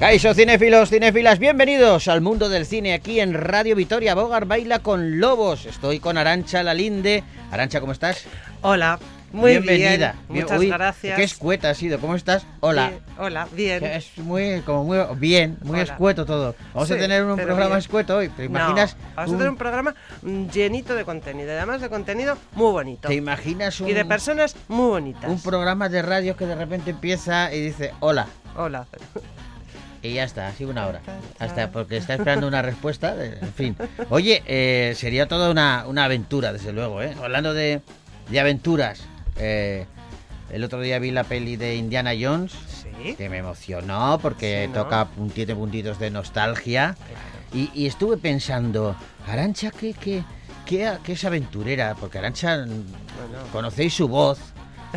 Caixo cinéfilos, cinéfilas, bienvenidos al mundo del cine aquí en Radio Vitoria. Bogar baila con lobos. Estoy con Arancha Lalinde. Arancha, ¿cómo estás? Hola, muy Bienvenida. bien. Muchas Uy, gracias. Qué escueta has sido. ¿Cómo estás? Hola. Bien, hola, bien. Es muy, como muy bien, muy Hola. escueto todo. Vamos a Sí, tener un programa bien. escueto hoy. ¿Te imaginas? No, vamos un- a tener un programa llenito de contenido, además de contenido muy bonito. ¿Te imaginas un, Y de personas muy bonitas. un programa de radio que de repente empieza y dice hola? Hola. Y ya está, así una hora. Hasta porque está esperando una respuesta. de- En fin. Oye, eh, sería toda una, una aventura, desde luego, ¿eh? Hablando de, de aventuras. eh, el otro día vi la peli de Indiana Jones, Sí. que me emocionó porque Sí, ¿no? toca un- tiene puntitos de nostalgia. Claro. Y, y estuve pensando, Arancha, ¿qué, qué, qué, qué es aventurera? Porque Arancha, Bueno, conocéis su voz,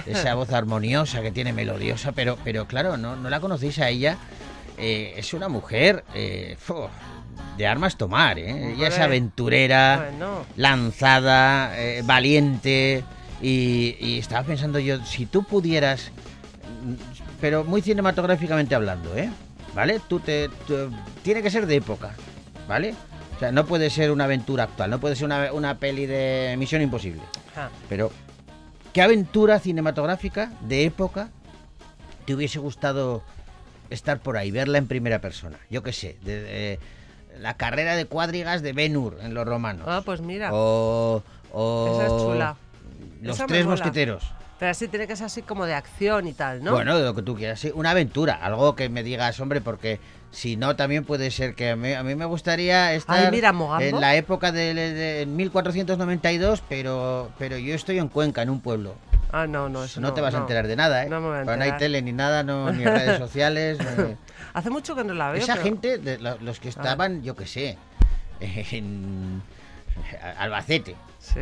esa voz armoniosa que tiene melodiosa, pero, pero claro, no, no la conocéis a ella. Eh, es una mujer eh, de armas tomar, ¿eh? Ella es aventurera, bueno. lanzada, eh, valiente. Y, y estaba pensando yo, si tú pudieras, mm, pero muy cinematográficamente hablando, ¿eh? ¿Vale? Tú te, tú- tiene que ser de época, ¿vale? O sea, no puede ser una aventura actual, no puede ser una, una peli de Misión Imposible. Pero, ¿qué aventura cinematográfica de época te hubiese gustado estar por ahí, verla en primera persona? Yo qué sé, de, de- la carrera de cuadrigas de Ben-Hur en los romanos. Ah, pues mira. O, o Esa es chula. Los Esa tres mosqueteros. Pero así tiene que ser así como de acción y tal, ¿no? Bueno, de lo que tú quieras, sí, una aventura, algo que me digas, hombre, porque si no también puede ser que a mí, a mí me gustaría estar Ay, mira, en la época de, de 1492, pero pero yo estoy en Cuenca, en un pueblo. Ah, no, no, eso no, te vas a enterar de nada, ¿eh? No me voy a Pero no hay enterar. tele ni nada, no, ni redes sociales. ni- Hace mucho que no la veo. Esa pero- gente, de los que estaban, yo qué sé, en Albacete, Sí.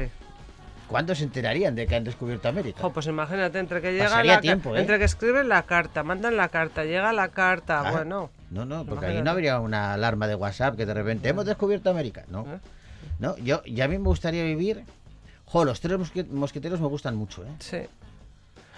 ¿cuándo se enterarían de que han descubierto América? Jo, pues imagínate, entre que llega la tiempo, ¿eh? entre que escriben la carta, mandan la carta, llega la carta, Ah, bueno. No, no, porque ahí no habría una alarma de WhatsApp que de repente hemos descubierto América. No, ¿Eh? no, yo, y a mí me gustaría vivir. Jo, los tres mosque- mosqueteros me gustan mucho, ¿eh? Sí.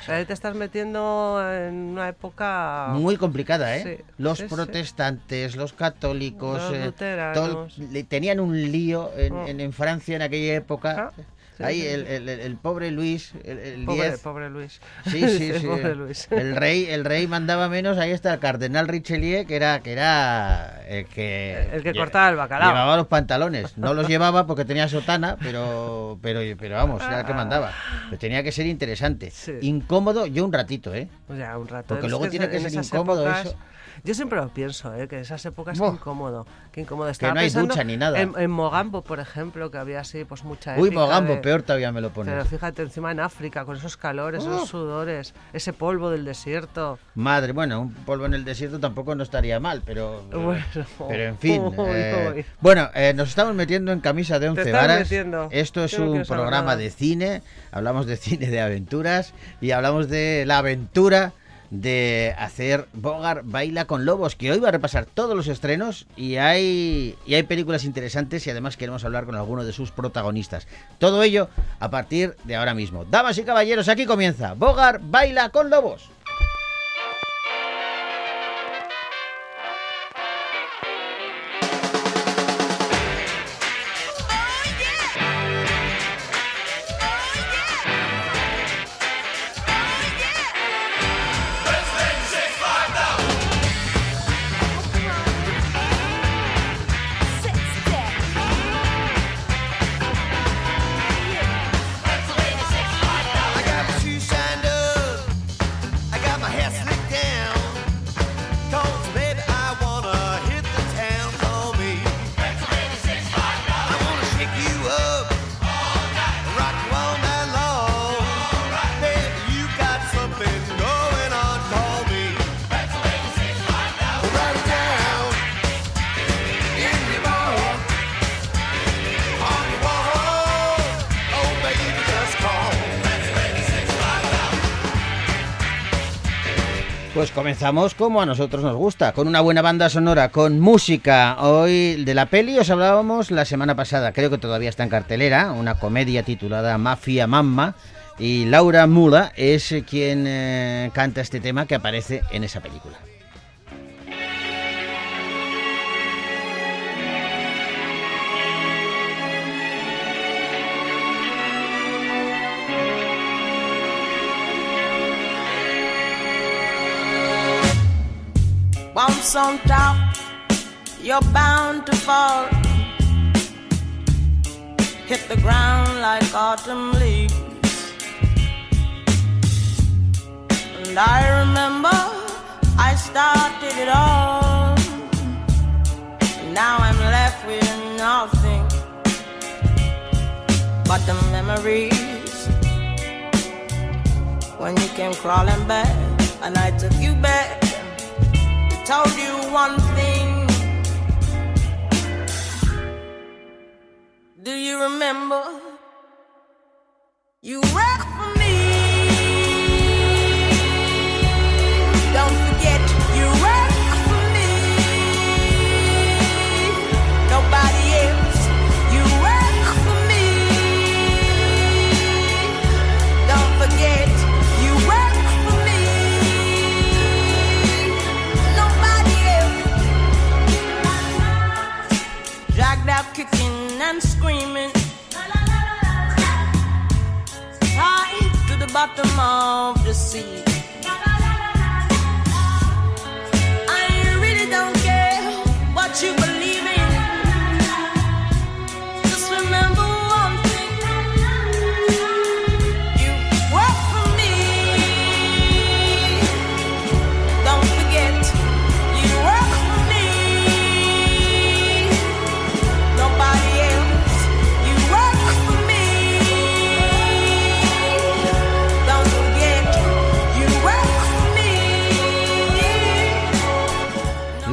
O sea, ahí te estás metiendo en una época... Muy complicada, ¿eh? Sí, los sí, sí. protestantes, los católicos, Los eh, todo tenían un lío en, Oh. en- en Francia en aquella época. Ah, sí, Ahí sí, el, el- pobre Luis, el, el Pobre, 10, pobre Luis. Sí, sí, sí. pobre Luis. El rey, el rey mandaba menos. Ahí está el cardenal Richelieu, que era, que era el que El que cortaba el bacalao. Llevaba los pantalones. No los llevaba porque tenía sotana, pero, pero, pero vamos, era el que mandaba. Pero tenía que ser interesante, Sí. incómodo. Yo un ratito, ¿eh? O sea, un rato. Porque luego tiene que ser incómodo épocas- eso. Yo siempre lo pienso, ¿eh? que en esas épocas Buah. qué incómodo. Qué incómodo. Estaba no hay ducha ni nada. En, en Mogambo, por ejemplo, que había así pues mucha Uy, Mogambo, de- peor todavía me lo pones. Pero fíjate, encima en África, con esos calores, Oh. esos sudores, ese polvo del desierto. Madre, bueno, un polvo en el desierto tampoco no estaría mal, pero. Bueno. Pero en fin. Uy, eh, uy. bueno, eh, nos estamos metiendo en camisa de once varas. metiendo. Esto es no un programa de cine. Hablamos de cine de aventuras y hablamos de la aventura de hacer Bogart baila con lobos, que hoy va a repasar todos los estrenos y hay, y hay películas interesantes y además queremos hablar con algunos de sus protagonistas. Todo ello a partir de ahora mismo. Damas y caballeros, aquí comienza Bogart baila con lobos. Pues comenzamos como a nosotros nos gusta, con una buena banda sonora, con música. Hoy de la peli os hablábamos la semana pasada, creo que todavía está en cartelera, una comedia titulada Mafia Mamma. Y Laura Mula es quien eh, canta este tema que aparece en esa película. On top, you're bound to fall. Hit the ground like autumn leaves. And I remember I started it all. Now I'm left with nothing but the memories when you came crawling back and I took you back. Told you one thing. Do you remember? You work for me. Bottom of the sea.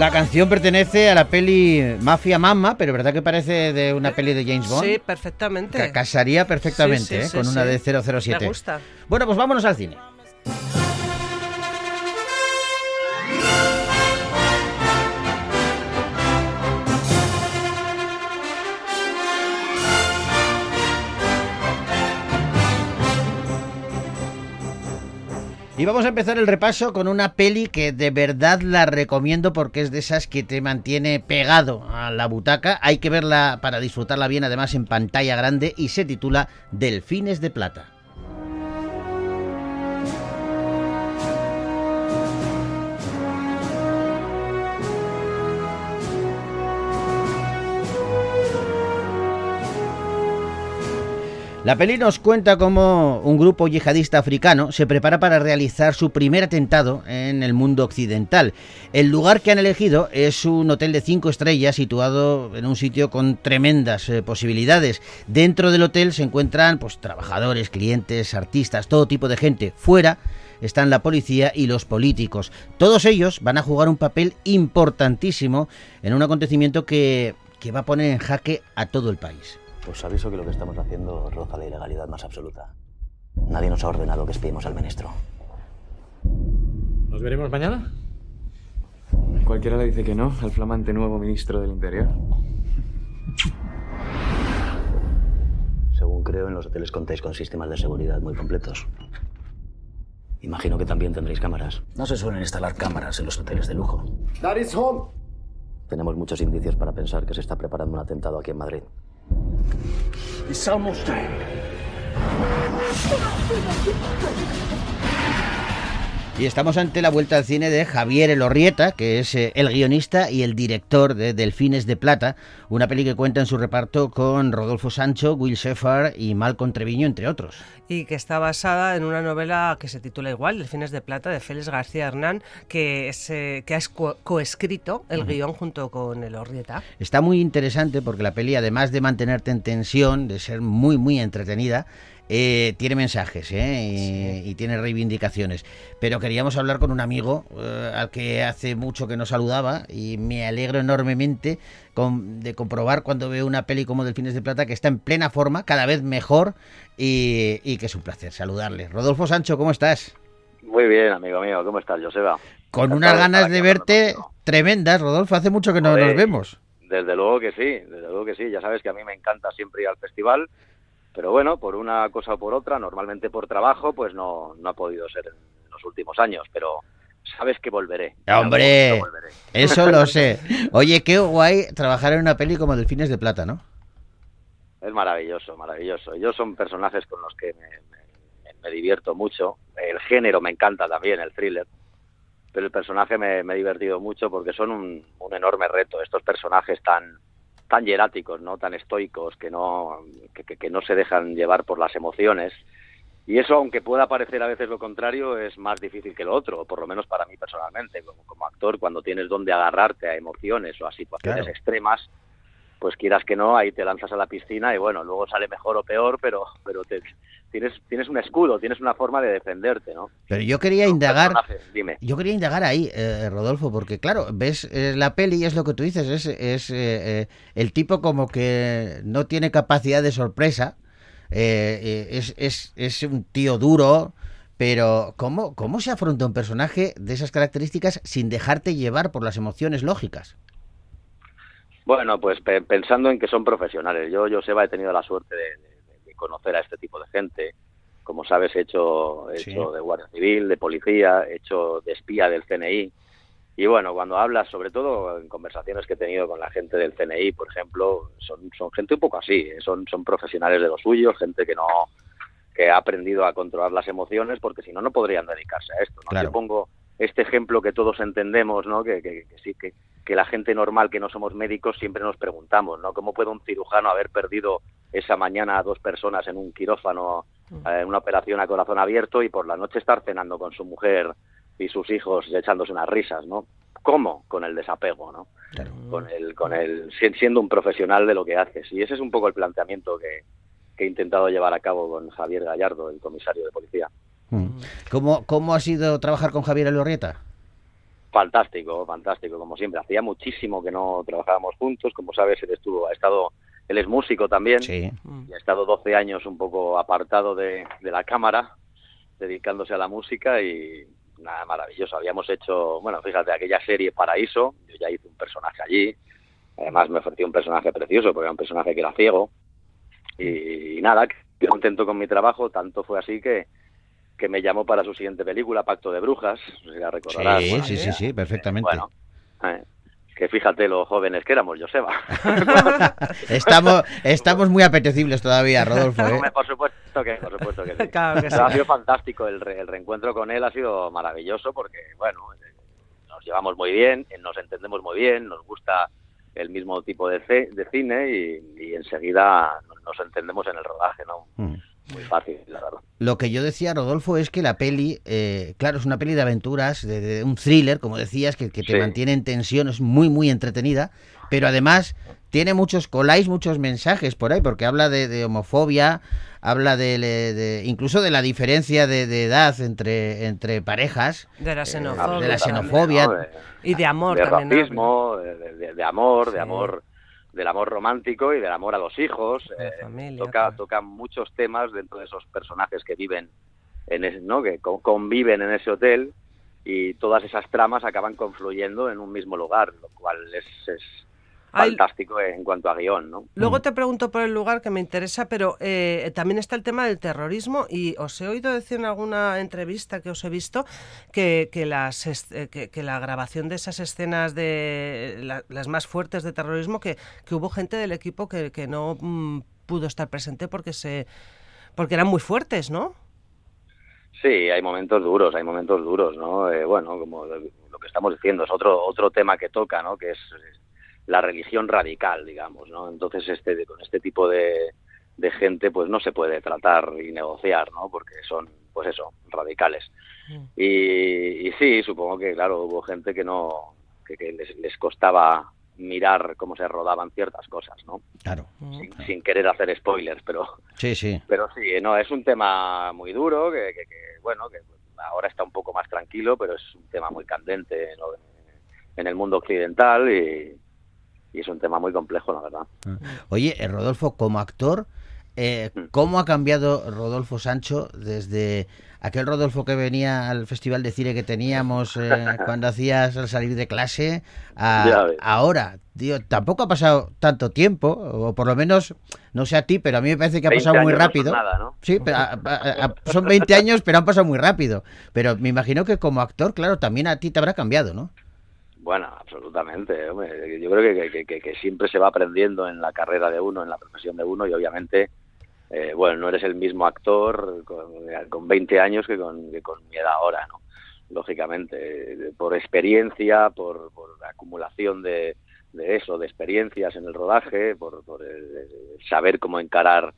La canción pertenece a la peli Mafia Mamma, pero verdad que parece de una peli de James Bond. Sí, perfectamente. Ca- casaría perfectamente Sí, sí, ¿eh? con una de 007. Me gusta. Bueno, pues vámonos al cine. Y vamos a empezar el repaso con una peli que de verdad la recomiendo porque es de esas que te mantiene pegado a la butaca. Hay que verla para disfrutarla bien, además en pantalla grande, y se titula Delfines de Plata. La peli nos cuenta cómo un grupo yihadista africano se prepara para realizar su primer atentado en el mundo occidental. El lugar que han elegido es un hotel de cinco estrellas situado en un sitio con tremendas eh, posibilidades. Dentro del hotel se encuentran pues, trabajadores, clientes, artistas, todo tipo de gente. Fuera están la policía y los políticos. Todos ellos van a jugar un papel importantísimo en un acontecimiento que, que va a poner en jaque a todo el país. Os aviso que lo que estamos haciendo roza la ilegalidad más absoluta. Nadie nos ha ordenado que espiemos al ministro. ¿Nos veremos mañana? Cualquiera le dice que no al flamante nuevo ministro del Interior. Según creo, en los hoteles contáis con sistemas de seguridad muy completos. Imagino que también tendréis cámaras. No se suelen instalar cámaras en los hoteles de lujo. Daddy's home. Tenemos muchos indicios para pensar que se está preparando un atentado aquí en Madrid. Il almost stein. Y estamos ante la vuelta al cine de Javier Elorrieta, que es eh, el guionista y el director de Delfines de Plata, una peli que cuenta en su reparto con Rodolfo Sancho, Will Shepard y Malcolm Treviño, entre otros. y que está basada en una novela que se titula igual, Delfines de Plata, de Félix García Hernán, que, es, eh, que ha coescrito el guion junto con el Orrieta. Está muy interesante porque la peli, además de mantenerte en tensión, de ser muy, muy entretenida, eh, tiene mensajes ¿eh? y, y tiene reivindicaciones. Pero queríamos hablar con un amigo eh, al que hace mucho que nos saludaba y me alegro enormemente con- de comprobar cuando veo una peli como Delfines de Plata que está en plena forma, cada vez mejor y, y que es un placer saludarle. Rodolfo Sancho, ¿cómo estás? Muy bien, amigo mío. ¿Cómo estás, Joseba? Con unas ganas de verte tremendas, Rodolfo. Hace mucho que no nos vemos. Desde luego que sí, desde luego que sí. Ya sabes que a mí me encanta siempre ir al festival, pero bueno, por una cosa o por otra, normalmente por trabajo, pues no, no ha podido ser en los últimos años, pero sabes que volveré. Algún ¡Hombre! volveré. Eso lo sé. Oye, qué guay trabajar en una peli como Delfines de Plata, ¿no? Es maravilloso, maravilloso. Yo son personajes con los que me, me- me divierto mucho. El género me encanta también, el thriller. pero el personaje me, me he divertido mucho porque son un, un enorme reto. Estos personajes tan tan hieráticos, no tan estoicos, que no que, que- que no se dejan llevar por las emociones. Y eso, aunque pueda parecer a veces lo contrario, es más difícil que lo otro, por lo menos para mí personalmente. Como, como actor, cuando tienes donde agarrarte a emociones o a situaciones Claro. extremas, pues quieras que no, ahí te lanzas a la piscina y bueno, luego sale mejor o peor, pero, pero te- tienes, tienes un escudo, tienes una forma de defenderte, ¿no? Pero yo quería indagar, Dime. yo quería indagar ahí, eh, Rodolfo, porque claro, ves eh, la peli y es lo que tú dices, es, es eh, el tipo como que no tiene capacidad de sorpresa, es, es, es un tío duro, pero ¿cómo, ¿cómo se afronta un personaje de esas características sin dejarte llevar por las emociones lógicas? Bueno, pues pe- pensando en que son profesionales. Yo, Joseba, he tenido la suerte de conocer a este tipo de gente. Como sabes, he hecho, he Sí. hecho de Guardia Civil, de policía, he hecho de espía del CNI. Y bueno, cuando hablas, sobre todo en conversaciones que he tenido con la gente del CNI, por ejemplo, son, son gente un poco así, ¿eh? son, son profesionales de lo suyo, gente que no que ha aprendido a controlar las emociones, porque si no, no podrían dedicarse a esto. ¿no? Claro. Yo pongo este ejemplo que todos entendemos, ¿no? que, que- que sí, que, que la gente normal que no somos médicos siempre nos preguntamos, ¿no? ¿Cómo puede un cirujano haber perdido esa mañana a dos personas en un quirófano, eh, en una operación a corazón abierto y por la noche estar cenando con su mujer y sus hijos echándose unas risas, ¿no? ¿Cómo? Con el desapego, ¿no? Con el, con el, si- siendo un profesional de lo que haces. Y ese es un poco el planteamiento que, que he intentado llevar a cabo con Javier Gallardo, el comisario de policía. Mm. ¿Cómo, ¿Cómo ha sido trabajar con Javier Elorrieta? Fantástico, fantástico, como siempre. Hacía muchísimo que no trabajábamos juntos. Como sabes, él estuvo, ha estado, él es músico también. Sí. y ha estado 12 años un poco apartado de, de la cámara, dedicándose a la música y nada, maravilloso. Habíamos hecho, bueno, fíjate, aquella serie Paraíso, yo ya hice un personaje allí, además me ofreció un personaje precioso porque era un personaje que era ciego y, y nada, que contento con mi trabajo, tanto fue así que que me llamó para su siguiente película, Pacto de Brujas, no sé si la recordarás. Sí, sí, sí, sí, perfectamente. Bueno, eh, que fíjate lo jóvenes que éramos, Joseba. Estamos, estamos muy apetecibles todavía, Rodolfo. ¿eh? Por supuesto que, por supuesto que sí. Claro que sí. Pero ha sido fantástico el, re- el reencuentro con él ha sido maravilloso porque bueno eh, nos llevamos muy bien nos entendemos muy bien nos gusta el mismo tipo de, ce- de cine y, y enseguida nos- nos entendemos en el rodaje no Mm. Muy fácil la verdad Lo que yo decía, Rodolfo, es que la peli, eh, claro, es una peli de aventuras, de, de un thriller, como decías, que, que te Sí. mantiene en tensión, es muy, muy entretenida, pero además tiene muchos, coláis muchos mensajes por ahí, porque habla de, de homofobia, habla de, incluso de la diferencia de, de edad entre, entre parejas, De la eh, xenofobia. de la también. xenofobia. ¿no? De- Y de amor de también. de, de- de amor de amor del amor romántico y del amor a los hijos De eh, familia, toca toca muchos temas dentro de esos personajes que viven en ese- no que co- conviven en ese hotel y todas esas tramas acaban confluyendo en un mismo lugar lo cual es, es Ay, fantástico en cuanto a guion no Luego te pregunto por el lugar que me interesa, pero eh, también está el tema del terrorismo y os he oído decir en alguna entrevista que os he visto que, que las, eh, que, que la grabación de esas escenas de la- las más fuertes de terrorismo, que, que hubo gente del equipo que, que no mm, pudo estar presente porque se porque eran muy fuertes, ¿no? Sí, hay momentos duros, hay momentos duros, ¿no? Eh, bueno, como lo, que estamos diciendo, es otro otro tema que toca, ¿no? Que es la religión radical, digamos, ¿no? Entonces, este con este tipo de, de gente, pues no se puede tratar y negociar, ¿no? Porque son, pues eso, radicales. Y, y sí, supongo que, claro, hubo gente que no, que, que les, les costaba mirar cómo se rodaban ciertas cosas, ¿no? Claro. Sin, sin querer hacer spoilers, pero Sí, sí. pero sí, no, es un tema muy duro, que, que- que, bueno, que ahora está un poco más tranquilo, pero es un tema muy candente ¿no? en el mundo occidental y, y es un tema muy complejo, la verdad. Oye, eh, Rodolfo, como actor, eh, Mm. ¿cómo ha cambiado Rodolfo Sancho desde aquel Rodolfo que venía al festival de cine que teníamos eh, cuando hacías al salir de clase a ahora? Tío, tampoco ha pasado tanto tiempo, o por lo menos, no sé a ti, pero a mí me parece que ha 20 pasado muy no son rápido. nada, ¿no? Sí, pero a- a- a- son 20 años, pero han pasado muy rápido. Pero me imagino que como actor, claro, también a ti te habrá cambiado, ¿no? Bueno, absolutamente. hombre. Yo creo que, siempre se va aprendiendo en la carrera de uno, en la profesión de uno y obviamente, eh, bueno, no eres el mismo actor con, con 20 años que con, que con mi edad ahora, ¿no? lógicamente, eh, por experiencia, por, por acumulación de, de eso, de experiencias en el rodaje, por, por el- el saber cómo encarar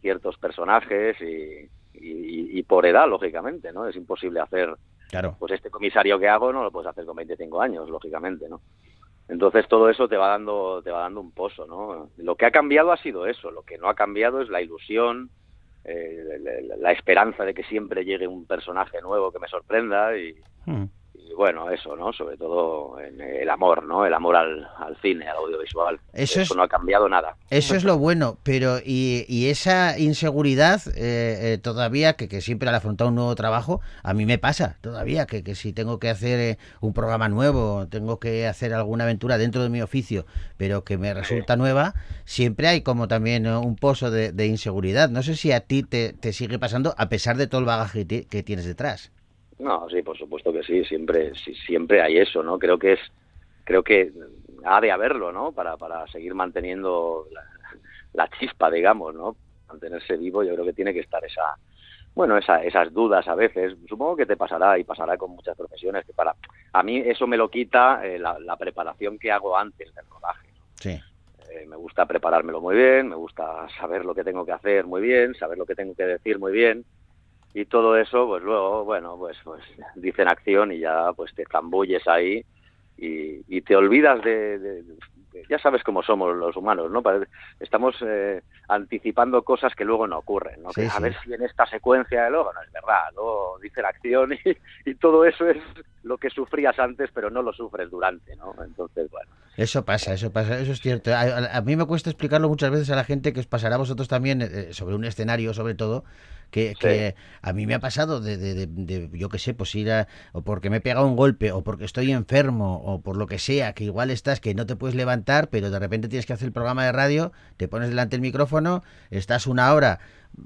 ciertos personajes y por edad, lógicamente, ¿no? Es imposible hacer, Claro. pues este comisario que hago no lo puedes hacer con 25 años, lógicamente, ¿no? Entonces todo eso te va dando, te va dando un pozo, ¿no? Lo que ha cambiado ha sido eso, lo que no ha cambiado es la ilusión, eh, la, la- la esperanza de que siempre llegue un personaje nuevo que me sorprenda y, Mm. Y bueno, eso, ¿no? Sobre todo en el amor, ¿no? El amor al, al cine, al audiovisual. Eso es- no ha cambiado nada. Eso es lo bueno, pero y, y esa inseguridad eh, eh, todavía, que, que siempre al afrontar un nuevo trabajo, a mí me pasa todavía, que, que si tengo que hacer eh, un programa nuevo, tengo que hacer alguna aventura dentro de mi oficio, pero que me resulta nueva, siempre hay como también un pozo de, de inseguridad. No sé si a ti te, te sigue pasando a pesar de todo el bagaje que tienes detrás. No, sí, por supuesto que sí, siempre, sí, siempre hay eso, ¿no? Creo que es, creo que ha de haberlo, ¿no? Para, para seguir manteniendo la, la chispa, digamos, ¿no? Mantenerse vivo, yo creo que tiene que estar esa, bueno, esa, esas dudas a veces. Supongo que te pasará y pasará con muchas profesiones. Que para, a mí eso me lo quita eh, la, la preparación que hago antes del rodaje. Sí. Eh, me gusta preparármelo muy bien, me gusta saber lo que tengo que hacer muy bien, saber lo que tengo que decir muy bien y todo eso, pues luego, bueno, pues, pues dicen acción y ya pues te zambulles ahí y, y te olvidas de, de- de- ya sabes cómo somos los humanos, ¿no? Estamos eh, anticipando cosas que luego no ocurren, ¿no? Sí, Que a ver si en esta secuencia de luego no es verdad, luego dicen acción y, y todo eso es lo que sufrías antes, pero no lo sufres durante, ¿no? Entonces, bueno. Eso pasa, eso pasa, eso es cierto. A, a- a mí me cuesta explicarlo muchas veces a la gente que os pasará a vosotros también eh, sobre un escenario, sobre todo, que, que a mí me ha pasado de, de- de- de, yo qué sé, pues ir a, o porque me he pegado un golpe, o porque estoy enfermo, o por lo que sea, que igual estás que no te puedes levantar, pero de repente tienes que hacer el programa de radio, te pones delante del micrófono, estás una hora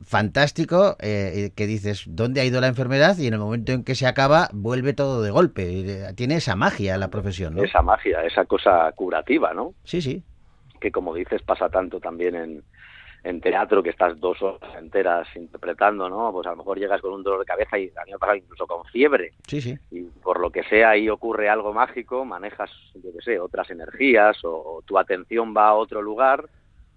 fantástico, eh, que dices, ¿dónde ha ido la enfermedad? Y en el momento en que se acaba, vuelve todo de golpe. Eh, Tiene esa magia la profesión, ¿no? Esa magia, esa cosa curativa, ¿no? Sí, sí. que como dices pasa tanto también en, en teatro que estás dos horas enteras interpretando, ¿no? Pues a lo mejor llegas con un dolor de cabeza y a mí me ha pasado incluso con fiebre Sí, sí. y por lo que sea ahí ocurre algo mágico, manejas, yo qué sé, otras energías o, o tu atención va a otro lugar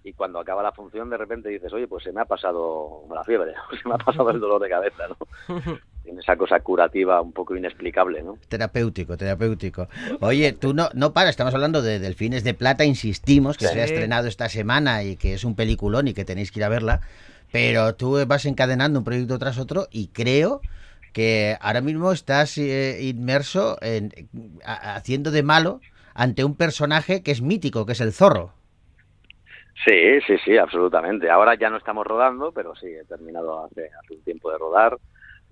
y cuando acaba la función de repente dices, oye, pues se me ha pasado la fiebre, se me ha pasado el dolor de cabeza, ¿no? Esa cosa curativa un poco inexplicable, ¿no? Terapéutico, terapéutico. Oye, tú no, no para, estamos hablando de Delfines de Plata, insistimos, que Sí. se ha estrenado esta semana y que es un peliculón y que tenéis que ir a verla, pero tú vas encadenando un proyecto tras otro y creo que ahora mismo estás eh, inmerso en, a- haciendo de malo ante un personaje que es mítico, que es el zorro. Sí, sí, sí, absolutamente. Ahora ya no estamos rodando, pero sí, he terminado hace, hace un tiempo de rodar.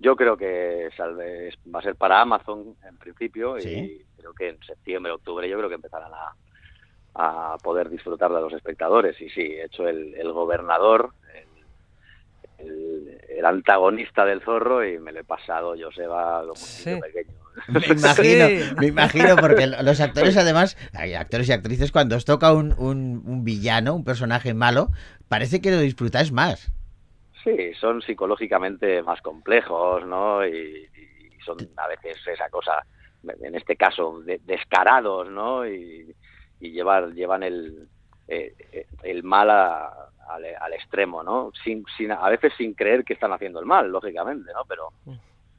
Yo creo que salve- va a ser para Amazon en principio y creo que en septiembre, octubre yo creo que empezarán a, a poder disfrutar de los espectadores. Y sí, he hecho el, el gobernador, el, el- el antagonista del zorro y me lo he pasado, Joseba, un Sí. pequeño. Me imagino, Sí. me imagino, porque los actores además, hay actores y actrices, cuando os toca un, un- un villano, un personaje malo, parece que lo disfrutáis más. Sí, son psicológicamente más complejos, ¿no? Y, y son a veces esa cosa, en este caso, de- descarados, ¿no? Y, y llevar, llevan el, eh, eh, el mal a- al, al extremo, ¿no? Sin, sin, a veces sin creer que están haciendo el mal, lógicamente, ¿no? Pero,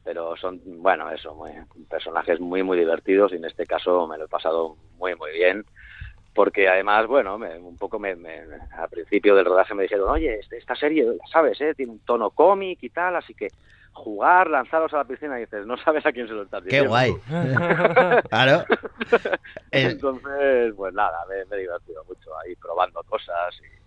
pero son, bueno, eso, muy, personajes muy, muy divertidos y en este caso me lo he pasado muy, muy bien porque además, bueno, me- un poco me, me- al principio del rodaje me dijeron, oye, este- esta serie, la sabes, ¿eh? tiene un tono cómic y tal, así que jugar, lanzaros a la piscina y dices, no sabes a quién se lo estás Qué diciendo. guay. Claro. Eh, Entonces, pues nada, me, me he divertido mucho ahí probando cosas. Y...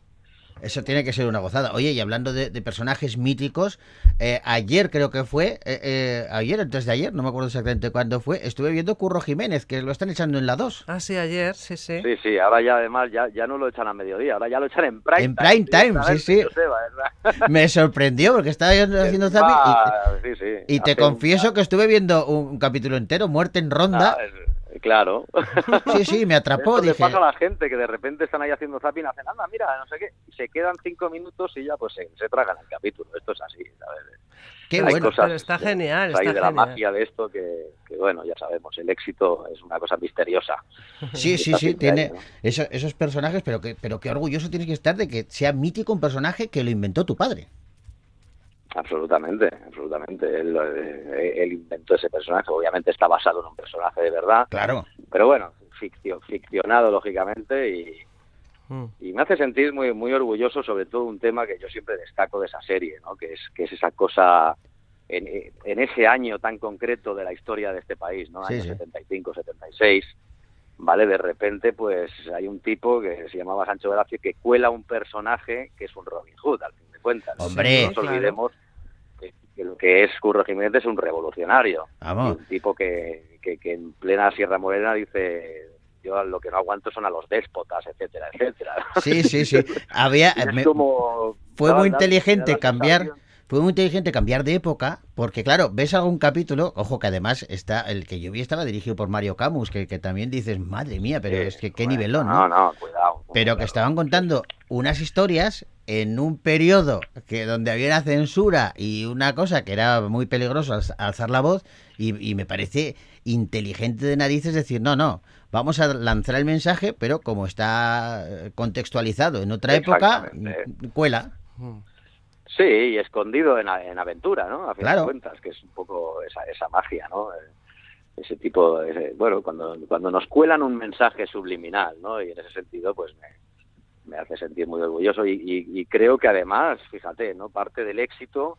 Eso tiene que ser una gozada. Oye, y hablando de, de personajes míticos, eh, ayer creo que fue, eh, eh, ayer, antes de ayer, no me acuerdo exactamente cuándo fue, estuve viendo Curro Jiménez, que lo están echando en la 2. Ah, sí, ayer, sí, sí. Sí, sí, ahora ya además ya, ya no lo echan a mediodía, ahora ya lo echan en prime En prime time, sí, sí. ¿verdad? Me sorprendió porque estaba yo haciendo zapping Ah, sí, sí. y, y te un- confieso que estuve viendo un, un capítulo entero, Muerte en Ronda. Ah, es- claro. Sí, sí, me atrapó, Esto le dije. pasa a la gente que de repente están ahí haciendo zapping, hacen, anda, mira, no sé qué, y se quedan cinco minutos y ya pues se, se tragan el capítulo. Esto es así, ¿sabes? Qué Hay bueno. cosas Pero está genial, ahí está de la magia de esto que, bueno, ya sabemos, el éxito es una cosa misteriosa. Sí, sí, sí, ahí, tiene ¿no? eso- esos personajes, pero que, pero qué orgulloso tienes que estar de que sea mítico un personaje que lo inventó tu padre. Absolutamente, absolutamente. Él, eh, él inventó ese personaje, obviamente está basado en un personaje de verdad, Claro. pero bueno, ficcio- ficcionado lógicamente y, Mm. y me hace sentir muy muy orgulloso sobre todo un tema que yo siempre destaco de esa serie no que es que es esa cosa en, en ese año tan concreto de la historia de este país no Sí, año sí. 75 76 vale de repente pues hay un tipo que se llamaba Sancho Gracia que cuela un personaje que es un Robin Hood al fin de cuentas Hombre. no nos olvidemos que lo que es Curro Jiménez es un revolucionario Vamos. un tipo que, que, que en plena Sierra Morena dice yo lo que no aguanto son a los déspotas, etcétera, etcétera. Sí, sí, sí. Había, me- como- fue muy inteligente cambiar Fue muy inteligente cambiar de época, porque claro, ves algún capítulo, ojo que además está, el que yo vi estaba dirigido por Mario Camus, que, que también dices, madre mía, pero Sí, es que qué bueno, nivelón, No, ¿no? no, cuidado. Pero que estaban contando unas historias en un periodo que donde había una censura y una cosa que era muy peligroso alz- alzar la voz y, y me parece inteligente de narices decir, no, no, vamos a lanzar el mensaje, pero como está eh, contextualizado en otra época, cuela. Mm. Sí, y escondido en, a- en aventura, ¿no? A fin Claro. de cuentas, que es un poco esa, esa magia, ¿no? Eh, Ese tipo, ese- bueno, cuando, cuando nos cuelan un mensaje subliminal, ¿no? Y en ese sentido, pues me, me hace sentir muy orgulloso y, y- y creo que además, fíjate, ¿no? Parte del éxito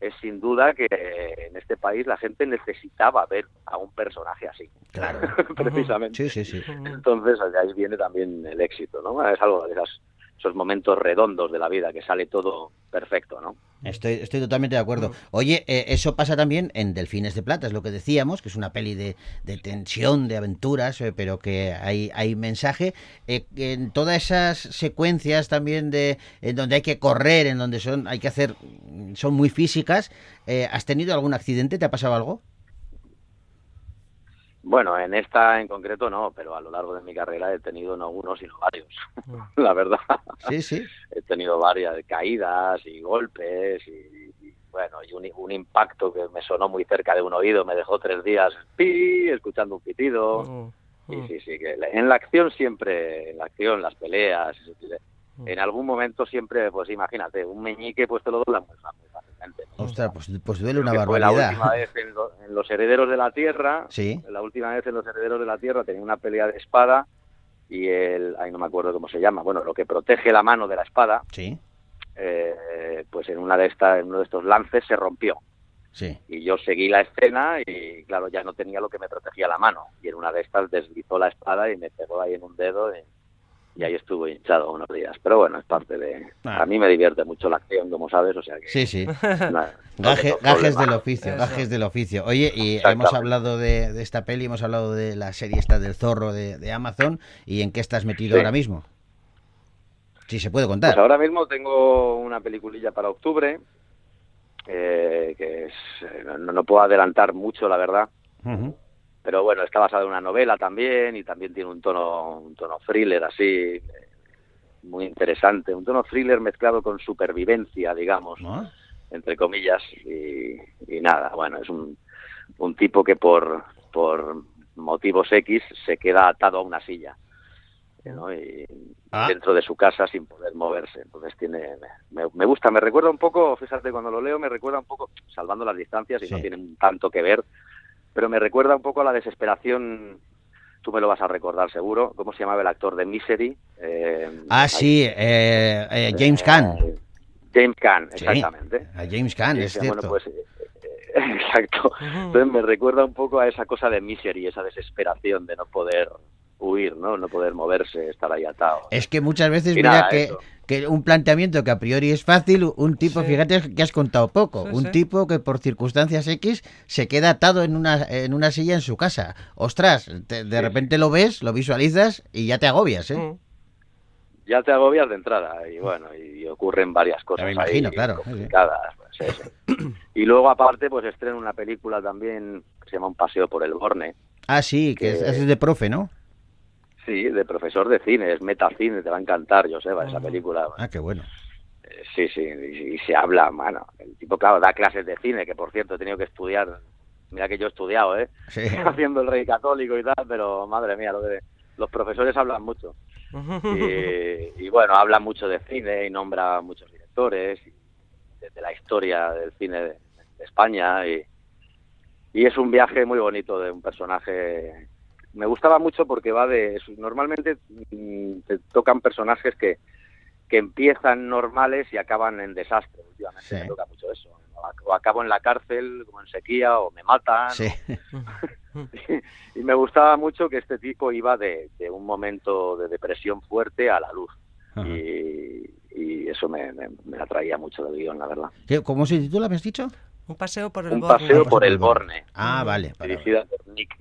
es sin duda que en este país la gente necesitaba ver a un personaje así. Claro. Precisamente. Sí, sí, sí. Entonces, de ahí viene también el éxito, ¿no? Es algo de esas- esos momentos redondos de la vida, que sale todo perfecto, ¿no? Estoy, estoy totalmente de acuerdo. Oye, eh, eso pasa también en Delfines de Plata, es lo que decíamos, que es una peli de, de tensión, de aventuras, eh, pero que hay, hay mensaje. Eh, en todas esas secuencias también de en donde hay que correr, en donde son hay que hacer, son muy físicas. eh, ¿Has tenido algún accidente? ¿Te ha pasado algo? Bueno, en esta en concreto no, pero a lo largo de mi carrera he tenido no uno, sino varios, la verdad. Sí, sí. He tenido varias caídas y golpes y, y, bueno, y un, un impacto que me sonó muy cerca de un oído, me dejó tres días pi, escuchando un pitido. Mm. Y Mm. sí, sí, que en la acción siempre, en la acción, las peleas, en algún momento siempre, pues imagínate, un meñique pues te lo doblan muy, fácilmente. ¿no? Ostras, pues, pues duele una fue la última barbaridad. vez en, lo- en Los Herederos de la Tierra, Sí. la última vez en Los Herederos de la Tierra tenía una pelea de espada y el, ay no me acuerdo cómo se llama, bueno, lo que protege la mano de la espada, Sí, eh, pues en una de estas, en uno de estos lances se rompió sí. y yo seguí la escena y claro ya no tenía lo que me protegía la mano y en una de estas deslizó la espada y me pegó ahí en un dedo y, y ahí estuvo hinchado unos días, pero bueno es parte de, Ah. a mí me divierte mucho la acción como sabes, o sea que Sí, sí. nada, no Gaje- tengo gajes del oficio, Eso. gajes del oficio. Oye, y hemos hablado de, de esta peli, hemos hablado de la serie esta del zorro de, de Amazon, ¿y en qué estás metido Sí. ahora mismo? Si se puede contar. Pues ahora mismo tengo una peliculilla para octubre, eh, que es, eh, no, no puedo adelantar mucho, la verdad, Ujú. Pero bueno, está basada en una novela también y también tiene un tono, un tono thriller así, eh, muy interesante, un tono thriller mezclado con supervivencia, digamos, ¿No? entre comillas, y, y nada, bueno, es un, un tipo que por, por motivos X se queda atado a una silla. ¿no? y Ah. dentro de su casa sin poder moverse entonces tiene me, me gusta me recuerda un poco fíjate cuando lo leo me recuerda un poco salvando las distancias y Sí. no tienen tanto que ver pero me recuerda un poco a la desesperación tú me lo vas a recordar seguro cómo se llamaba el actor de Misery Eh, Ah, sí, eh, eh, James Caan. Eh, James Caan Sí, exactamente a James Caan, es cierto. bueno, pues, exacto. Entonces me recuerda un poco a esa cosa de misery, esa desesperación de no poder huir, ¿no? No poder moverse, estar ahí atado. Es que muchas veces, Y mira, nada, que, eso. Que un planteamiento que a priori es fácil, un tipo, Sí. fíjate que has contado poco, Sí, un sí. tipo que por circunstancias X se queda atado en una, en una silla en su casa. Ostras, te- de Sí. repente lo ves, lo visualizas y ya te agobias, ¿eh? Mm. Ya te agobias de entrada y bueno, y ocurren varias cosas me imagino, ahí claro, sí. complicadas. pues, sí, sí. Y luego aparte, pues estreno una película también que se llama Un paseo por el Borne. Ah, sí, que Que- es, es de profe, ¿no? Sí, de profesor de cine, es metacine, te va a encantar, Joseba, esa película. Ah, qué bueno. Eh, Sí, sí, y, y se habla, bueno, el tipo, claro, da clases de cine, que por cierto he tenido que estudiar mira que yo he estudiado, ¿eh? Sí. Haciendo el rey católico y tal, pero madre mía, lo de, los profesores hablan mucho. Y, y bueno, habla mucho de cine y nombra a muchos directores y de, de la historia del cine de, de España y, y es un viaje muy bonito de un personaje. Me gustaba mucho porque va de normalmente mm, te tocan personajes que que empiezan normales y acaban en desastre. Últimamente Sí. me toca mucho eso. O acabo en la cárcel, como en sequía, o me matan. Sí. y me gustaba mucho que este tipo iba de, de un momento de depresión fuerte a la luz. Ajá. Y, y eso me, me, me atraía mucho del guion, la verdad. ¿Qué- ¿Cómo se titula, me has dicho? Un paseo por el Un Borne. paseo por el Borne, Ah, vale. para- dirigida por Nick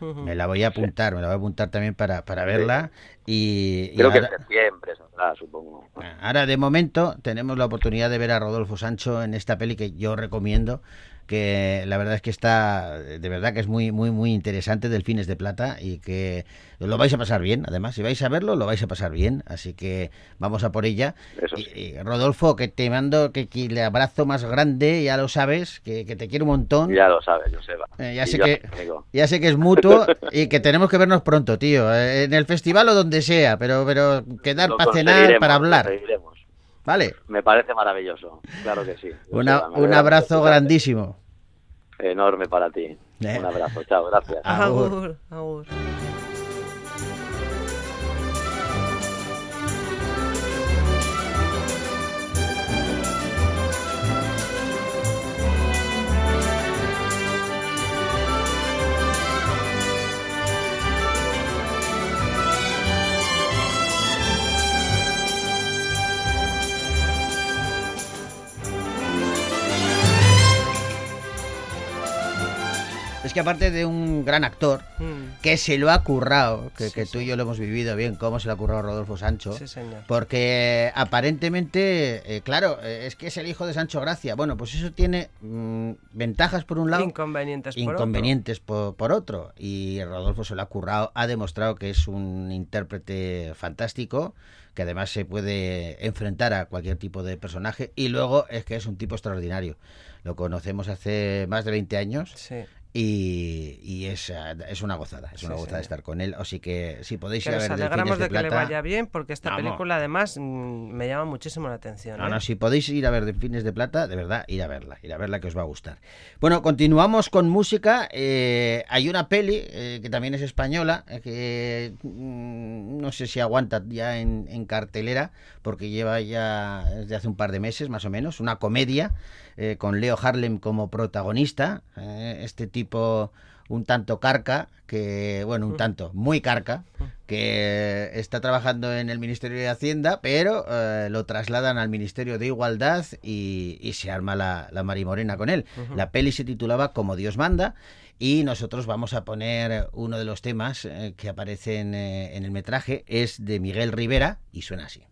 Me la voy a apuntar, me la voy a apuntar también para, para verla. Y, y Creo que en septiembre saldrá, supongo. ahora, de momento, tenemos la oportunidad de ver a Rodolfo Sancho en esta peli que yo recomiendo. Que la verdad es que está, de verdad que es muy, muy, muy interesante, Delfines de Plata, y que lo vais a pasar bien, además. Si vais a verlo, lo vais a pasar bien. Así que vamos a por ella. Y- Rodolfo, que te mando que, que le abrazo más grande, ya lo sabes, que, que te quiero un montón. Ya lo sabes, Joseba. Eh, ya sé yo, que- amigo. Ya sé que es mutuo y que tenemos que vernos pronto, tío. eh, En el festival o donde sea, pero, pero quedar Lo para cenar, para hablar. ¿Vale? Me parece maravilloso, claro que sí. Una- un abrazo grandísimo. Enorme para ti. Eh. Un abrazo, chao, gracias. Agur. Agur, Es que aparte de un gran actor Mm, que se lo ha currado, que, Sí, que tú y yo lo hemos vivido bien, cómo se lo ha currado Rodolfo Sancho. Sí, señor. Porque aparentemente, eh, claro, eh, es que es el hijo de Sancho Gracia. Bueno, pues eso tiene mm, ventajas por un lado. Inconvenientes por otro. por otro. Y Rodolfo se lo ha currado, ha demostrado que es un intérprete fantástico, que además se puede enfrentar a cualquier tipo de personaje. Y luego es que es un tipo extraordinario. Lo conocemos hace más de 20 años Sí. Y, y es, eh, es una gozada, es Sí, una gozada señor. estar con él. Así que si podéis Que ir a nos ver alegramos Delfines de, de que le Plata, vaya bien, porque esta película además mm, me llama muchísimo la atención. No, ¿eh? no, si podéis ir a ver Delfines de Plata, de verdad, ir a verla, ir a verla que os va a gustar. Bueno, continuamos con música. eh, hay una peli eh, que también es española, eh, que mm, no sé si aguanta ya en, en cartelera, porque lleva ya desde hace un par de meses más o menos, una comedia eh, con Leo Harlem como protagonista. eh, este tipo un tanto carca, que, bueno, un tanto, muy carca, que está trabajando en el Ministerio de Hacienda, pero eh, lo trasladan al Ministerio de Igualdad y, y se arma la, la marimorena con él. La peli se titulaba Como Dios manda y nosotros vamos a poner uno de los temas eh, que aparecen eh, en el metraje, es de Miguel Rivera y suena así.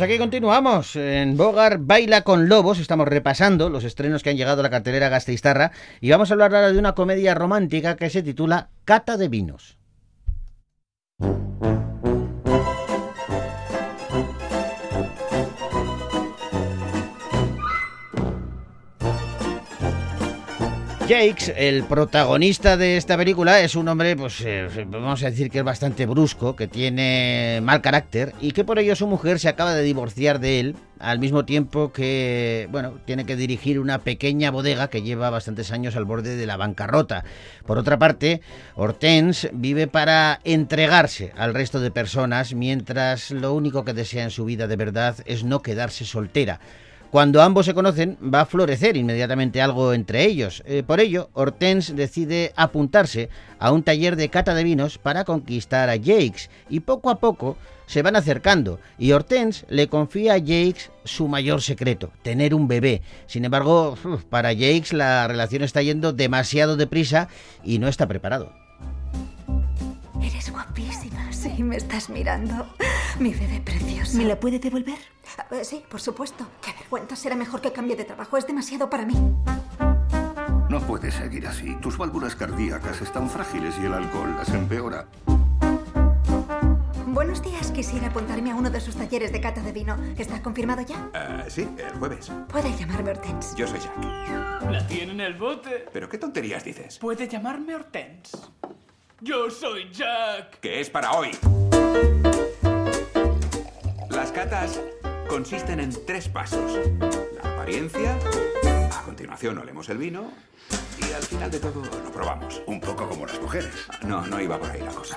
Pues aquí continuamos. En Bogar Baila con Lobos. Estamos repasando los estrenos que han llegado a la cartelera Gasteiztarra. Y vamos a hablar ahora de una comedia romántica que se titula Cata de Vinos. Jakes, el protagonista de esta película, es un hombre, pues eh, vamos a decir que es bastante brusco, que tiene mal carácter y que por ello su mujer se acaba de divorciar de él, al mismo tiempo que, bueno, tiene que dirigir una pequeña bodega que lleva bastantes años al borde de la bancarrota. Por otra parte, Hortense vive para entregarse al resto de personas, mientras lo único que desea en su vida de verdad es no quedarse soltera. Cuando ambos se conocen, va a florecer inmediatamente algo entre ellos. Eh, por ello, Hortense decide apuntarse a un taller de cata de vinos para conquistar a Jakes y poco a poco se van acercando y Hortense le confía a Jakes su mayor secreto, tener un bebé. Sin embargo, para Jakes la relación está yendo demasiado deprisa y no está preparado. Eres guapísima, sí, me estás mirando. Mi bebé precioso. ¿Me la puede devolver? Eh, Sí, por supuesto. Qué vergüenza. Será mejor que cambie de trabajo. Es demasiado para mí. No puedes seguir así. Tus válvulas cardíacas están frágiles y el alcohol las empeora. Buenos días. Quisiera apuntarme a uno de sus talleres de cata de vino. ¿Está confirmado ya? Ah, sí, el jueves. Puede llamarme Hortense. Yo soy Jack. La tiene en el bote. ¿Pero qué tonterías dices? Puede llamarme Hortense. Yo soy Jack. Que es para hoy. Las catas consisten en tres pasos. La apariencia, a continuación olemos el vino y al final de todo lo probamos. Un poco como las mujeres. No, no iba por ahí la cosa.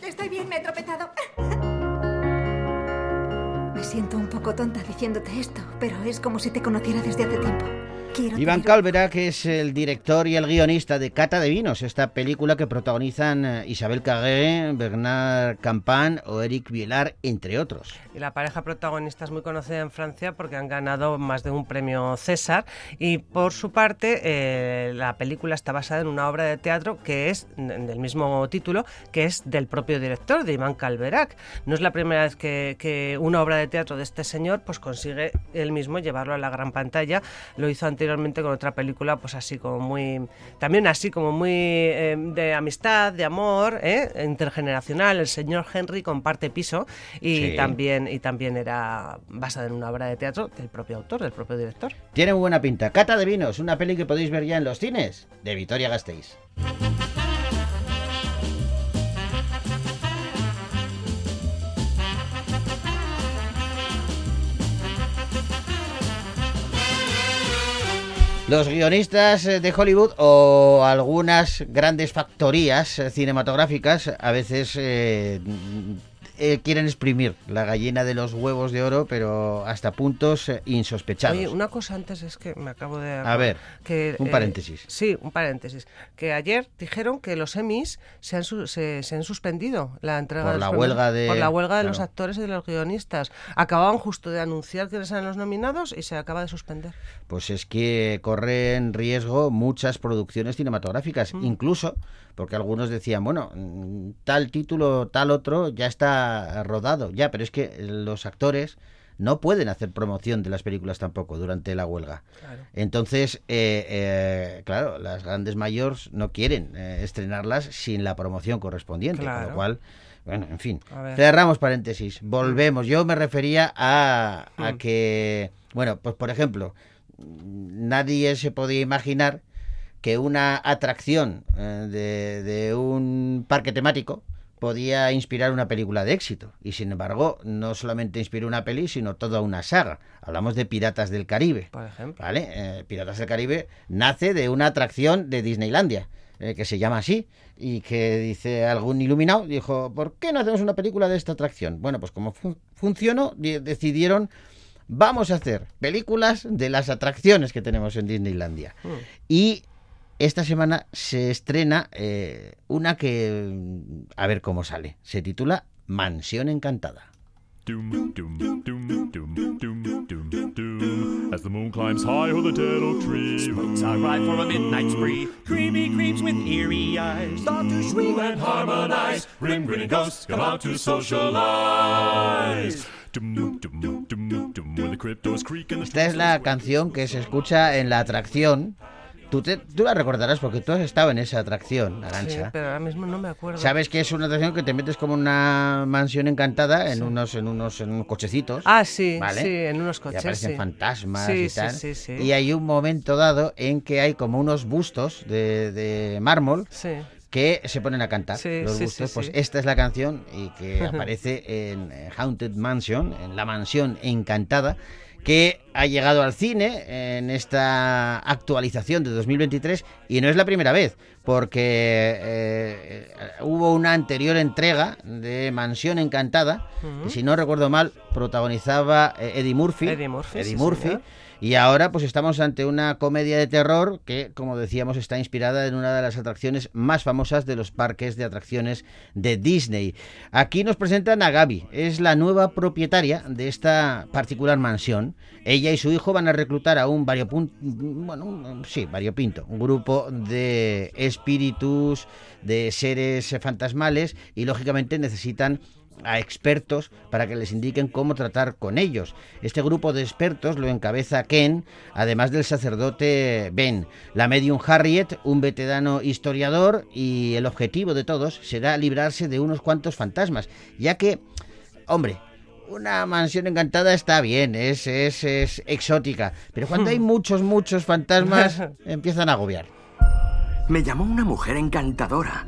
Estoy bien, me he tropezado. Me siento un poco tonta diciéndote esto, pero es como si te conociera desde hace tiempo. Quiero Iván tener- Calvera, que es el director y el guionista de Cata de Vinos, esta película que protagonizan eh, Isabel Cagué, Bernard Campan o Eric Vilar, entre otros. Y la pareja protagonista es muy conocida en Francia porque han ganado más de un premio César. Y por su parte, eh, la película está basada en una obra de teatro que es del mismo título, que es del propio director, de Iván Calverac. No es la primera vez que, que una obra de teatro de este señor pues consigue él mismo llevarlo a la gran pantalla. Lo hizo anteriormente con otra película, pues así como muy. También así como muy eh, de amistad, de amor, ¿eh? intergeneracional. El señor Henry comparte piso y Sí. también y también era basada en una obra de teatro del propio autor, del propio director. Tiene muy buena pinta. Cata de Vinos, una peli que podéis ver ya en los cines de Vitoria Gasteiz. Los guionistas eh, de Hollywood o algunas grandes factorías eh, cinematográficas a veces eh, eh, quieren exprimir la gallina de los huevos de oro, pero hasta puntos eh, insospechados. Oye, una cosa antes es que me acabo de... A ver, que, un eh, paréntesis. sí, un paréntesis. Que ayer dijeron que los Emmys se han, su- se, se han suspendido la entrega Por de los la huelga de- Por la huelga de los actores y de los guionistas. Acababan justo de anunciar quiénes eran los nominados y se acaba de suspender. Pues es que corren riesgo muchas producciones cinematográficas, Mm. incluso porque algunos decían, bueno, mm, tal título, tal otro ya está rodado, ya, pero es que los actores no pueden hacer promoción de las películas tampoco durante la huelga. Entonces, eh, eh, claro, las grandes mayores no quieren eh, estrenarlas sin la promoción correspondiente, con lo cual, bueno, en fin. Cerramos paréntesis, volvemos. Yo me refería a, a Mm. que, bueno, pues por ejemplo, nadie se podía imaginar que una atracción eh, de, de un parque temático podía inspirar una película de éxito. Y sin embargo, no solamente inspiró una peli, sino toda una saga. Hablamos de Piratas del Caribe. Por ejemplo. ¿Vale? Eh, Piratas del Caribe nace de una atracción de Disneylandia, eh, que se llama así, y que dice algún iluminado, dijo, ¿por qué no hacemos una película de esta atracción? Bueno, pues como fu- funcionó, di- decidieron, vamos a hacer películas de las atracciones que tenemos en Disneylandia. Mm. Y esta semana se estrena eh, una que, mm, a ver cómo sale, se titula Mansión Encantada. Doom, doom, doom, doom, doom, doom, doom, doom. As the moon climbs high o'er the dead oak tree. Smokes are ripe for a midnight spree. Creamy creeps with eerie eyes. Start to shriek and harmonize. Grim grinning ghosts come out to socialize. Doom, doom, doom, doom, doom. When the cryptos creak and the Esta es la canción que se escucha en la atracción. Tú, te- tú la recordarás porque tú has estado en esa atracción, Sí, Arancha. pero ahora mismo no me acuerdo. Sabes que es una atracción que te metes como una mansión encantada en unos en unos en unos cochecitos. Ah, sí, ¿vale? sí, en unos Y coches. aparecen sí. fantasmas Sí, y sí, tal. sí, sí. Y hay un momento dado en que hay como unos bustos de, de mármol Sí. que se ponen a cantar. Sí, los sí, bustos. sí, pues sí. esta es la canción y que aparece en eh, Haunted Mansion, en la mansión encantada, que ha llegado al cine en esta actualización de 2023 y no es la primera vez, porque eh, eh, hubo una anterior entrega de Mansión Encantada, que si no recuerdo mal protagonizaba eh, Eddie Murphy. Eddie Murphy, Eddie sí, Murphy. señor. Y ahora pues estamos ante una comedia de terror que, como decíamos, está inspirada en una de las atracciones más famosas de los parques de atracciones de Disney. Aquí nos presentan a Gaby, es la nueva propietaria de esta particular mansión. Ella y su hijo van a reclutar a un variopun- bueno, sí, variopinto, un grupo de espíritus, de seres fantasmales y lógicamente necesitan a expertos para que les indiquen cómo tratar con ellos. Este grupo de expertos lo encabeza Ken, además del sacerdote Ben, la medium Harriet, un veterano historiador, y el objetivo de todos será librarse de unos cuantos fantasmas, ya que, hombre, una mansión encantada está bien, es, es, es exótica, pero cuando hay muchos, muchos fantasmas, empiezan a agobiar. Me llamó una mujer encantadora.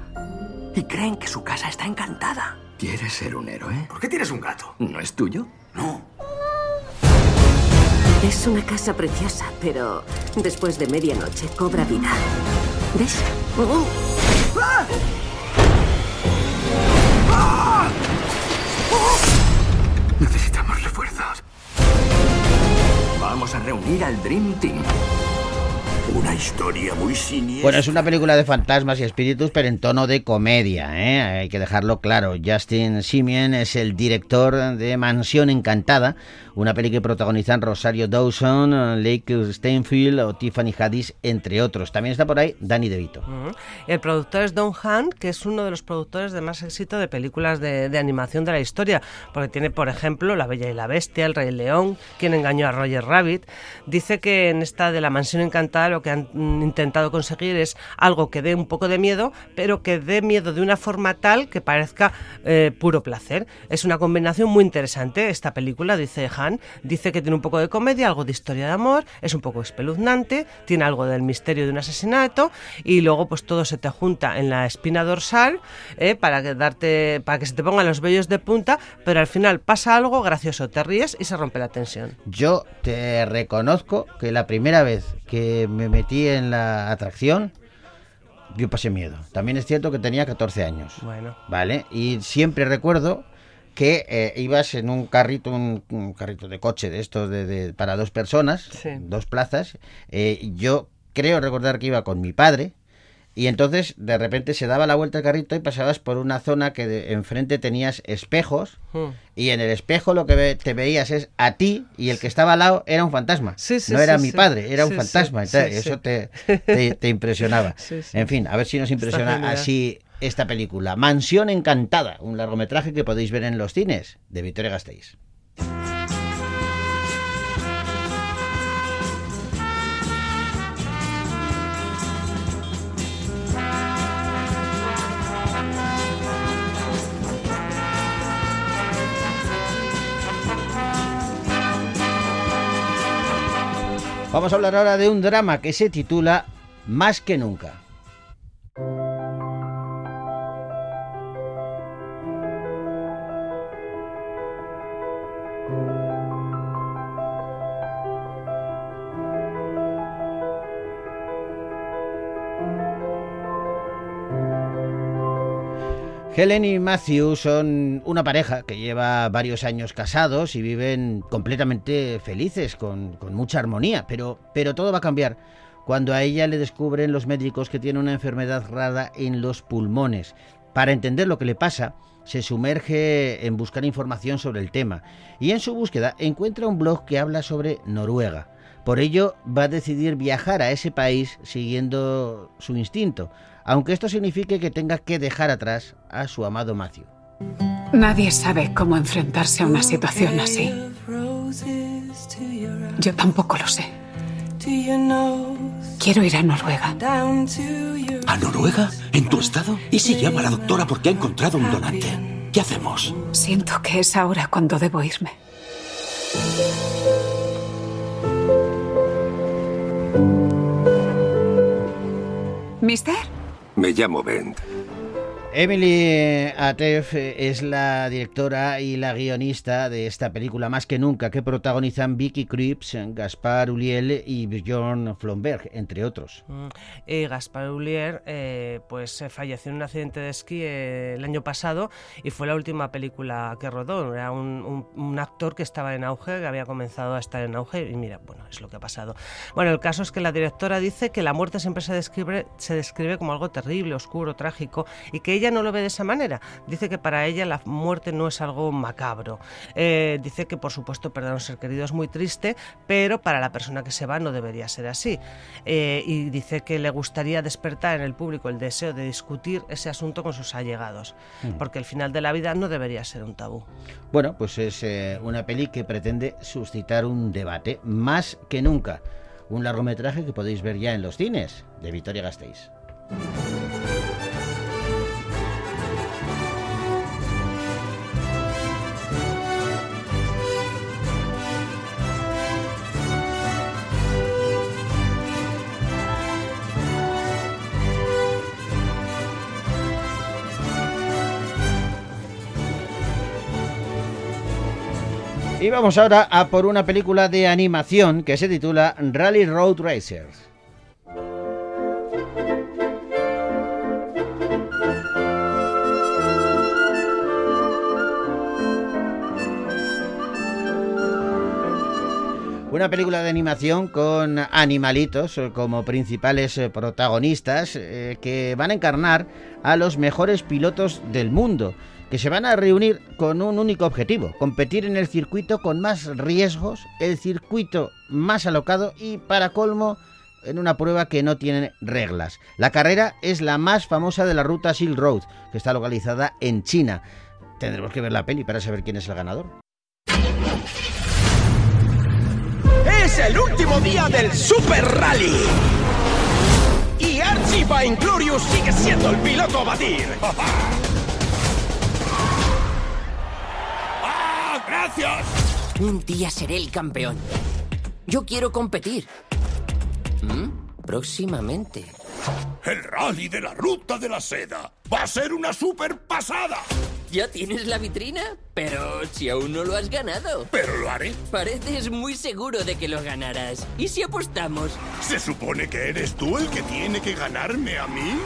Y creen que su casa está encantada. ¿Quieres ser un héroe? ¿Por qué tienes un gato? ¿No es tuyo? No. Es una casa preciosa, pero después de medianoche cobra vida. ¿Ves? Necesitamos refuerzos. Vamos a reunir al Dream Team. Una historia muy siniestra. Bueno, es una película de fantasmas y espíritus, pero en tono de comedia, ¿eh? hay que dejarlo claro. Justin Simien es el director de Mansión Encantada, una peli que protagonizan Rosario Dawson, Lake Steinfield o Tiffany Haddish, entre otros. También está por ahí Danny DeVito. Ujú. El productor es Don Hunt, que es uno de los productores de más éxito de películas de, de animación de la historia, porque tiene, por ejemplo, La Bella y la Bestia, El Rey León, Quien engañó a Roger Rabbit. Dice que en esta de la Mansión Encantada lo que han mm, intentado conseguir es algo que dé un poco de miedo, pero que dé miedo de una forma tal que parezca eh, puro placer. Es una combinación muy interesante esta película, dice Han. Dice que tiene un poco de comedia, algo de historia de amor, es un poco espeluznante, tiene algo del misterio de un asesinato y luego pues todo se te junta en la espina dorsal eh, para que darte para que se te pongan los vellos de punta, pero al final pasa algo gracioso, te ríes y se rompe la tensión. Yo te reconozco que la primera vez que me metí en la atracción, yo pasé miedo. También es cierto que tenía 14 años. Bueno. ¿Vale? Y siempre recuerdo que eh, ibas en un carrito, un, un carrito de coche de estos de, de- para dos personas, Sí. dos plazas. Eh, yo creo recordar que iba con mi padre. Y entonces de repente se daba la vuelta el carrito y pasabas por una zona que de- enfrente tenías espejos Mm. y en el espejo lo que te veías es a ti y el que estaba al lado era un fantasma. Sí, sí, no era sí, mi padre, era un fantasma. Entonces, eso. Te, te- te impresionaba. En fin, a ver si nos impresiona así esta película. Mansión Encantada, un largometraje que podéis ver en los cines de Victoria Gasteiz. Vamos a hablar ahora de un drama que se titula Más que nunca. Helen y Matthew son una pareja que lleva varios años casados y viven completamente felices, con, mucha armonía, pero todo va a cambiar cuando a ella le descubren los médicos que tiene una enfermedad rara en los pulmones. Para entender lo que le pasa, se sumerge en buscar información sobre el tema y en su búsqueda encuentra un blog que habla sobre Noruega. Por ello va a decidir viajar a ese país siguiendo su instinto, aunque esto signifique que tenga que dejar atrás a su amado Matthew. Nadie sabe cómo enfrentarse a una situación así. Yo tampoco lo sé. Quiero ir a Noruega. ¿A Noruega? ¿En tu estado? ¿Y si llama a la doctora porque ha encontrado un donante? ¿Qué hacemos? Siento que es ahora cuando debo irme. ¿Mister? Me llamo Ben. Emily Atef es la directora y la guionista de esta película Más que Nunca, que protagonizan Vicky Krieps, Gaspar Uliel y Bjorn Flomberg, entre otros. Mm, Y Gaspar Ulier eh, pues eh, falleció en un accidente de esquí eh, el año pasado y fue la última película que rodó. Era un, un- un actor que estaba en auge, que había comenzado a estar en auge y mira, bueno, es lo que ha pasado. Bueno, el caso es que la directora dice que la muerte siempre se describe, se describe como algo terrible, oscuro, trágico y que ella no lo ve de esa manera. Dice que para ella la muerte no es algo macabro. Eh, dice que por supuesto perder a un ser querido es muy triste, pero para la persona que se va no debería ser así. Eh, y dice que le gustaría despertar en el público el deseo de discutir ese asunto con sus allegados, Mm. porque el final de la vida no debería ser un tabú. Bueno, pues es eh, una peli que pretende suscitar un debate más que nunca. Un largometraje que podéis ver ya en los cines de Victoria Gasteiz. Y vamos ahora a por una película de animación que se titula Rally Road Racers. Una película de animación con animalitos como principales protagonistas eh, que van a encarnar a los mejores pilotos del mundo, que se van a reunir con un único objetivo, competir en el circuito con más riesgos, el circuito más alocado y para colmo en una prueba que no tiene reglas. La carrera es la más famosa de la ruta Silk Road, que está localizada en China. Tendremos que ver la peli para saber quién es el ganador. Es el último día del Super Rally. Y Archie Vainglorious sigue siendo el piloto a batir. gracias! Un día seré el campeón. Yo quiero competir. ¿Mm? Próximamente. El rally de la ruta de la seda va a ser una super pasada. ¿Ya tienes la vitrina? Pero si aún no lo has ganado. Pero lo haré. Pareces muy seguro de que lo ganarás. ¿Y si apostamos? ¿Se supone que eres tú el que tiene que ganarme a mí?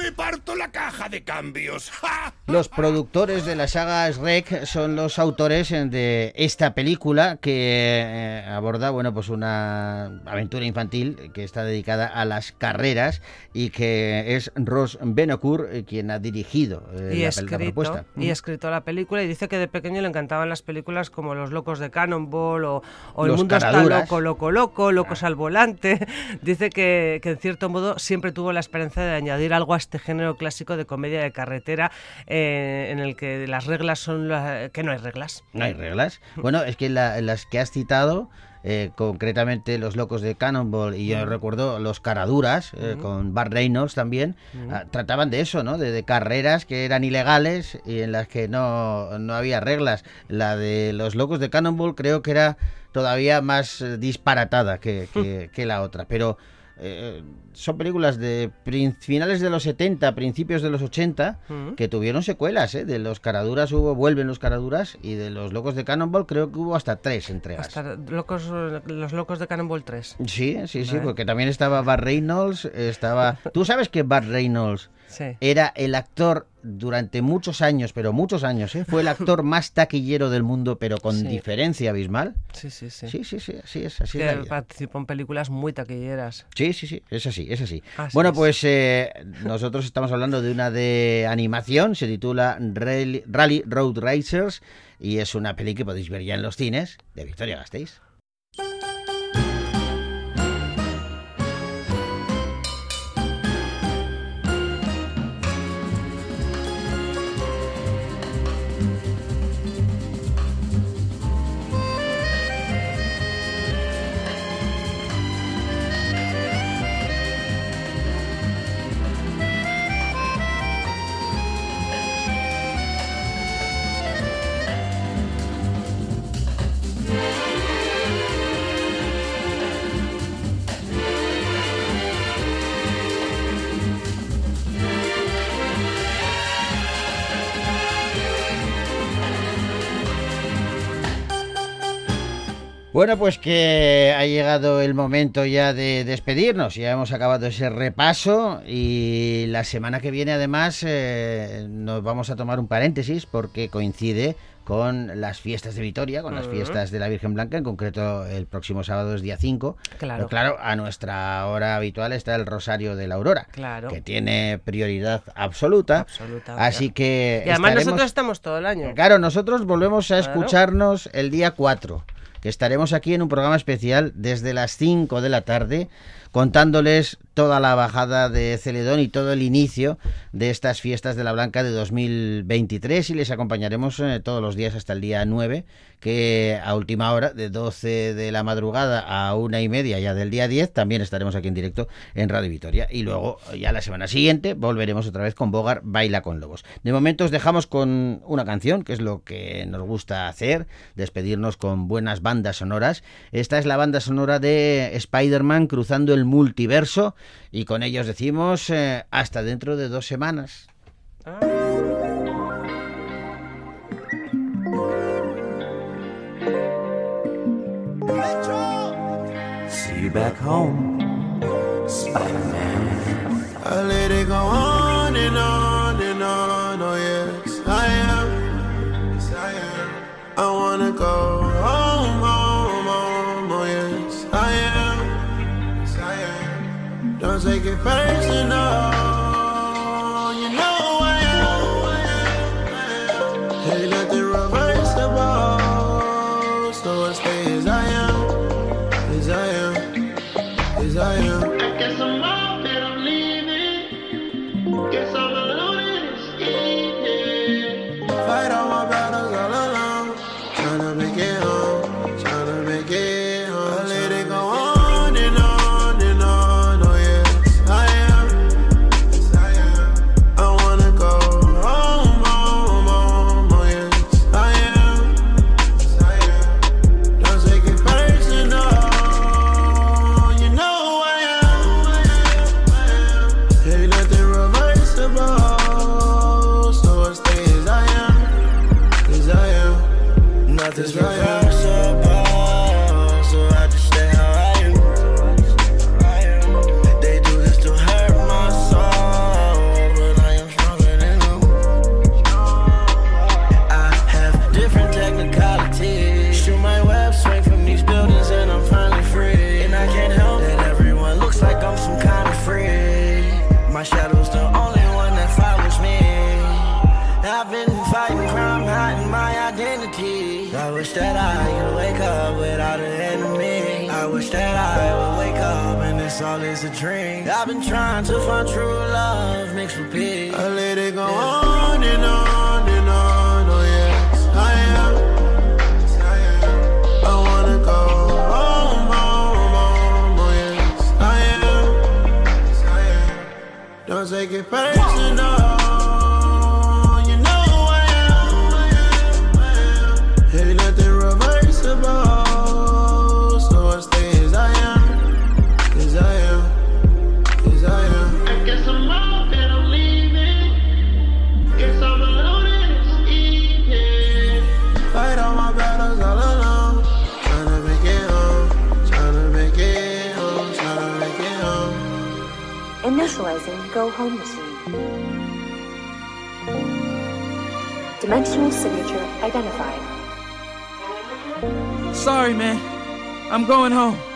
Me parto la caja de cambios. Los productores de la saga Shrek son los autores de esta película que eh, aborda, bueno, pues una aventura infantil que está dedicada a las carreras y que es Ross Benokur eh, quien ha dirigido eh, y, la, la escrito, propuesta. y escrito la película y dice que de pequeño le encantaban las películas como Los locos de Cannonball o, o El Los mundo caraduras. está loco, loco, loco, locos al volante. dice que, que en cierto modo siempre tuvo la esperanza de añadir algo a este género clásico de comedia de carretera eh, en el que las reglas son la- que no hay reglas. No hay reglas. Bueno, es que la- las que has citado, eh, concretamente Los Locos de Cannonball y yo Mm. recuerdo Los Caraduras, eh, Mm. con Bart Reynolds también, Mm. ah, trataban de eso, ¿no? De, de carreras que eran ilegales y en las que no, no había reglas. La de Los Locos de Cannonball creo que era todavía más eh, disparatada que, que- que la otra, pero... eh, son películas de finales de los 70, principios de los 80, Mm. que tuvieron secuelas, ¿eh? De los Caraduras hubo Vuelven los Caraduras y de los Locos de Cannonball creo que hubo hasta tres entregas. Hasta locos, los locos de Cannonball 3. Sí, sí, sí, porque también estaba Bart Reynolds, estaba... ¿Tú sabes que Bart Reynolds Sí. era el actor durante muchos años, pero muchos años, ¿eh? fue el actor más taquillero del mundo, pero con Sí. diferencia abismal. Sí, sí, sí. Sí, sí, sí, así es, así que es participó en películas muy taquilleras. Sí, sí, sí, es así, es así. Así bueno, es. pues eh, nosotros estamos hablando de una de animación, se titula Rally, Rally Road Racers y es una peli que podéis ver ya en los cines de Victoria Gasteiz. Bueno, pues que ha llegado el momento ya de despedirnos. Ya hemos acabado ese repaso y la semana que viene además eh, nos vamos a tomar un paréntesis porque coincide con las fiestas de Vitoria, con las fiestas de la Virgen Blanca, en concreto el próximo sábado es día 5. Claro. Pero claro, a nuestra hora habitual está el Rosario de la Aurora, Claro. que tiene prioridad absoluta. Absoluta. Así que Y además estaremos- nosotros estamos todo el año. Claro, nosotros volvemos a Claro. escucharnos el día 4, que estaremos aquí en un programa especial desde las 5 de la tarde, contándoles toda la bajada de Celedón y todo el inicio de estas fiestas de la Blanca de 2023 y les acompañaremos eh, todos los días hasta el día 9, que a última hora, de 12 de la madrugada a una y media ya del día 10, también estaremos aquí en directo en Radio Vitoria. Y luego, ya la semana siguiente, volveremos otra vez con Bogar Baila con Lobos. De momento os dejamos con una canción, que es lo que nos gusta hacer, despedirnos con buenas bandas sonoras. Esta es la banda sonora de Spider-Man cruzando el multiverso y con ellos decimos eh, hasta dentro de dos semanas. See you back home, Spider-Man. I let it go on and on and on. Oh yes, I am. Yes, I am. I wanna go take it personal. All is a dream. I've been trying to find true love mixed with peace. I let it go on and on and on. Oh yes, I am. I am. I wanna go home, home, home. Oh yes, I am. I am. Don't take it personal. go home with me. Dimensional signature identified. Sorry, man. I'm going home.